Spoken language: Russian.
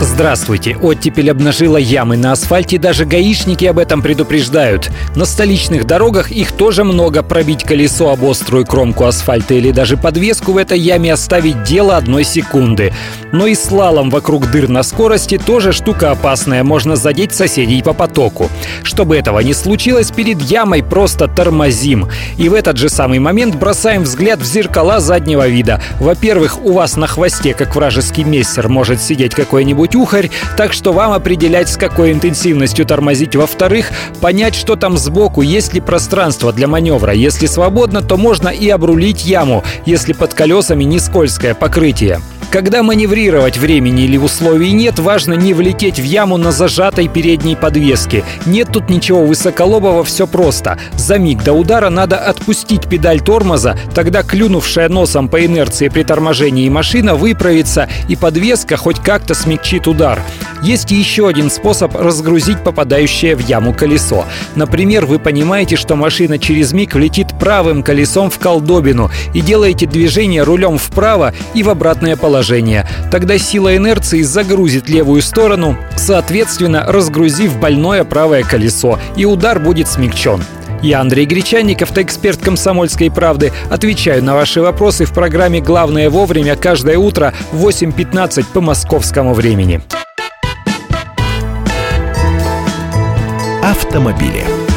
Здравствуйте. Оттепель обнажила ямы на асфальте, даже гаишники об этом предупреждают. На столичных дорогах их тоже много. Пробить колесо об острую кромку асфальта или даже подвеску в этой яме оставить дело одной секунды. Но и слалом вокруг дыр на скорости тоже штука опасная. Можно задеть соседей по потоку. Чтобы этого не случилось, перед ямой просто тормозим. И в этот же самый момент бросаем взгляд в зеркала заднего вида. Во-первых, у вас на хвосте, как вражеский мессер, может сидеть какой-нибудь какой ухарь, так что вам определять, с какой интенсивностью тормозить. Во-вторых, понять, что там сбоку, есть ли пространство для маневра. Если свободно, то можно и обрулить яму, если под колесами не скользкое покрытие. Когда маневрировать времени или условий нет, важно не влететь в яму на зажатой передней подвеске. Нет тут ничего высоколобого, все просто. За миг до удара надо отпустить педаль тормоза, тогда клюнувшая носом по инерции при торможении машина выправится и подвеска хоть как-то смягчит удар. Есть еще один способ разгрузить попадающее в яму колесо. Например, вы понимаете, что машина через миг влетит правым колесом в колдобину и делаете движение рулем вправо и в обратное положение. Тогда сила инерции загрузит левую сторону, соответственно, разгрузив больное правое колесо, и удар будет смягчен. Я Андрей Гречанников, эксперт «Комсомольской правды». Отвечаю на ваши вопросы в программе «Главное вовремя» каждое утро в 8.15 по московскому времени. автомобиле.